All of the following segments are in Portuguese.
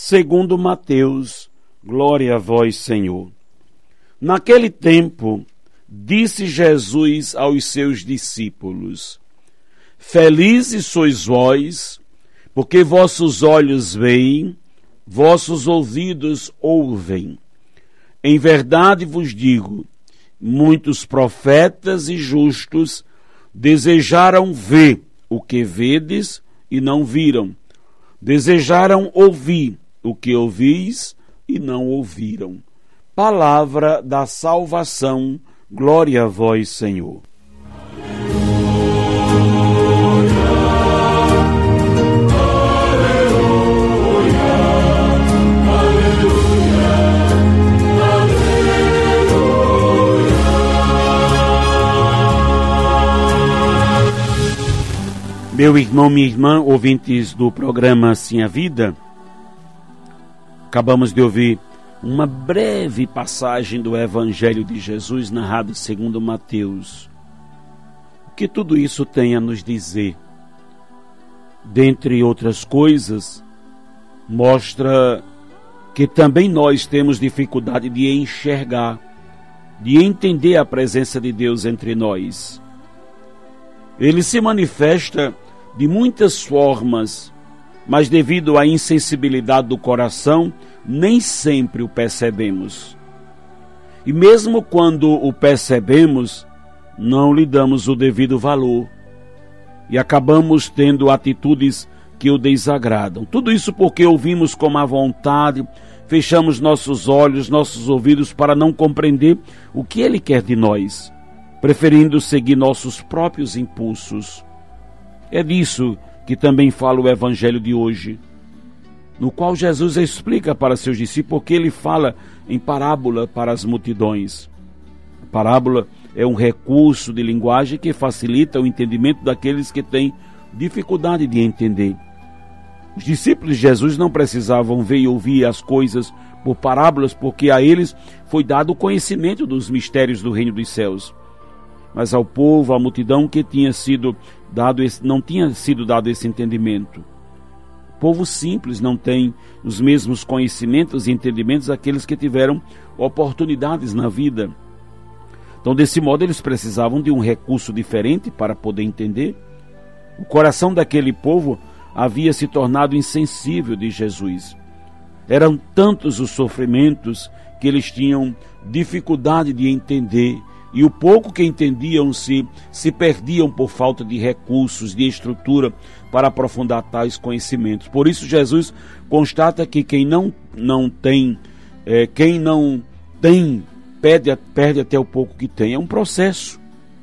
segundo Mateus. Glória a vós, Senhor. Naquele tempo, disse Jesus aos seus discípulos: Felizes sois vós, porque vossos olhos veem, vossos ouvidos ouvem. Em verdade vos digo, muitos profetas e justos desejaram ver o que vedes e não viram, desejaram ouvir o que ouvis e não ouviram. Palavra da salvação, glória a vós, Senhor. Meu irmão, minha irmã, ouvintes do programa Sim a Vida, acabamos de ouvir uma breve passagem do Evangelho de Jesus narrado segundo Mateus. O que tudo isso tem a nos dizer? Dentre outras coisas, mostra que também nós temos dificuldade de enxergar, de entender a presença de Deus entre nós. Ele se manifesta de muitas formas, mas devido à insensibilidade do coração, nem sempre o percebemos. E mesmo quando o percebemos, não lhe damos o devido valor e acabamos tendo atitudes que o desagradam. Tudo isso porque ouvimos com má vontade, fechamos nossos olhos, nossos ouvidos para não compreender o que ele quer de nós, preferindo seguir nossos próprios impulsos. É disso que também fala o Evangelho de hoje, no qual Jesus explica para seus discípulos que ele fala em parábola para as multidões. A parábola é um recurso de linguagem que facilita o entendimento daqueles que têm dificuldade de entender. Os discípulos de Jesus não precisavam ver e ouvir as coisas por parábolas, porque a eles foi dado o conhecimento dos mistérios do reino dos céus mas ao povo, à multidão que tinha sido dado esse, não tinha sido dado esse entendimento. O povo simples não tem os mesmos conhecimentos e entendimentos daqueles que tiveram oportunidades na vida. Então, desse modo, eles precisavam de um recurso diferente para poder entender. O coração daquele povo havia se tornado insensível de Jesus. Eram tantos os sofrimentos que eles tinham dificuldade de entender e o pouco que entendiam se perdiam por falta de recursos, de estrutura para aprofundar tais conhecimentos. Por isso Jesus constata que quem não não tem, é, quem não tem perde, perde até o pouco que tem. É um processo,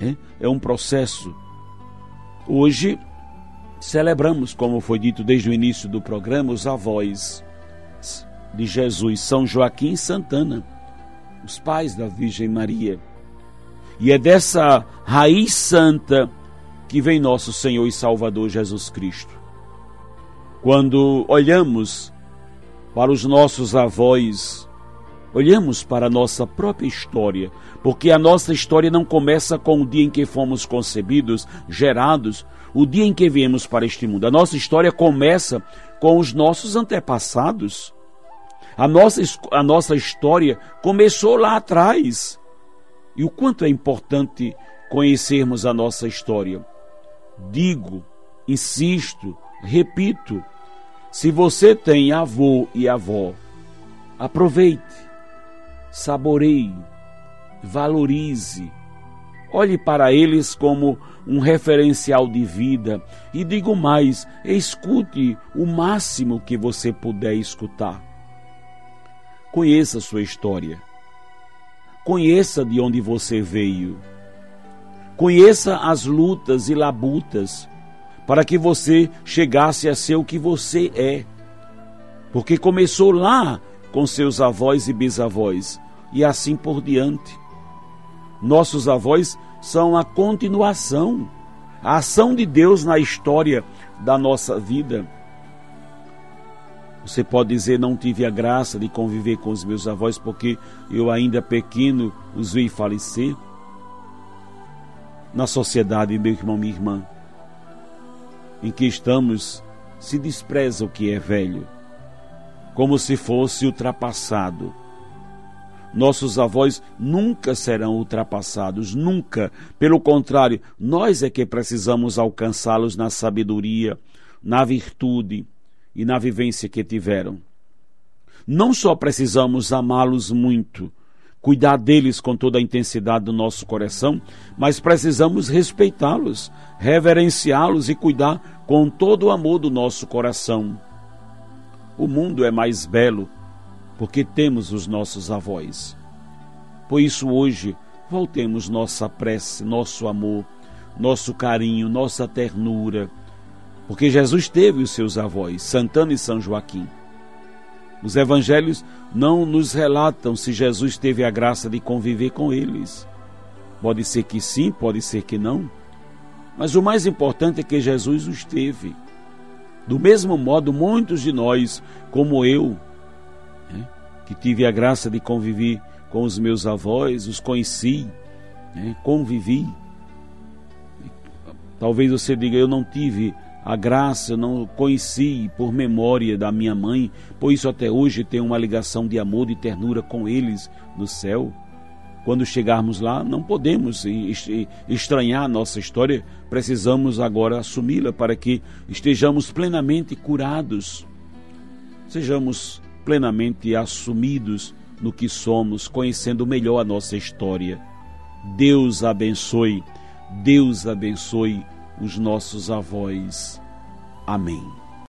é, é um processo. Hoje celebramos, como foi dito desde o início do programa, os avós de Jesus, São Joaquim e Santana, os pais da Virgem Maria. E é dessa raiz santa que vem nosso Senhor e Salvador Jesus Cristo. Quando olhamos para os nossos avós, olhamos para a nossa própria história, porque a nossa história não começa com o dia em que fomos concebidos, gerados, o dia em que viemos para este mundo. A nossa história começa com os nossos antepassados. A nossa, a nossa história começou lá atrás e o quanto é importante conhecermos a nossa história. Digo, insisto, repito: se você tem avô e avó, aproveite, saboreie, valorize, olhe para eles como um referencial de vida e digo mais: escute o máximo que você puder escutar. Conheça sua história Conheça de onde você veio. Conheça as lutas e labutas para que você chegasse a ser o que você é. porque começou lá com seus avós e bisavós e assim por diante. Nossos avós são a continuação, a ação de Deus na história da nossa vida. Você pode dizer, não tive a graça de conviver com os meus avós porque eu ainda pequeno os vi falecer. Na sociedade, meu irmão, minha irmã, em que estamos, se despreza o que é velho, como se fosse ultrapassado nossos avós nunca serão ultrapassados, nunca. Pelo contrário, nós é que precisamos alcançá-los na sabedoria, na virtude e na vivência que tiveram. Não só precisamos amá-los muito, cuidar deles com toda a intensidade do nosso coração, mas precisamos respeitá-los, reverenciá-los e cuidar com todo o amor do nosso coração. O mundo é mais belo porque temos os nossos avós. Por isso, hoje, voltemos nossa prece, nosso amor, nosso carinho, nossa ternura, porque Jesus teve os seus avós, Santana e São Joaquim. Os evangelhos não nos relatam se Jesus teve a graça de conviver com eles. Pode ser que sim, pode ser que não. Mas o mais importante é que Jesus os teve. Do mesmo modo, muitos de nós, como eu, né, que tive a graça de conviver com os meus avós, os conheci, né, convivi. Talvez você diga, eu não tive a graça, eu não conheci por memória da minha mãe, por isso até hoje tenho uma ligação de amor e ternura com eles no céu. Quando chegarmos lá, não podemos estranhar a nossa história, precisamos agora assumi-la para que estejamos plenamente curados, sejamos plenamente assumidos no que somos, conhecendo melhor a nossa história. Deus abençoe, Deus abençoe os nossos avós. Amém.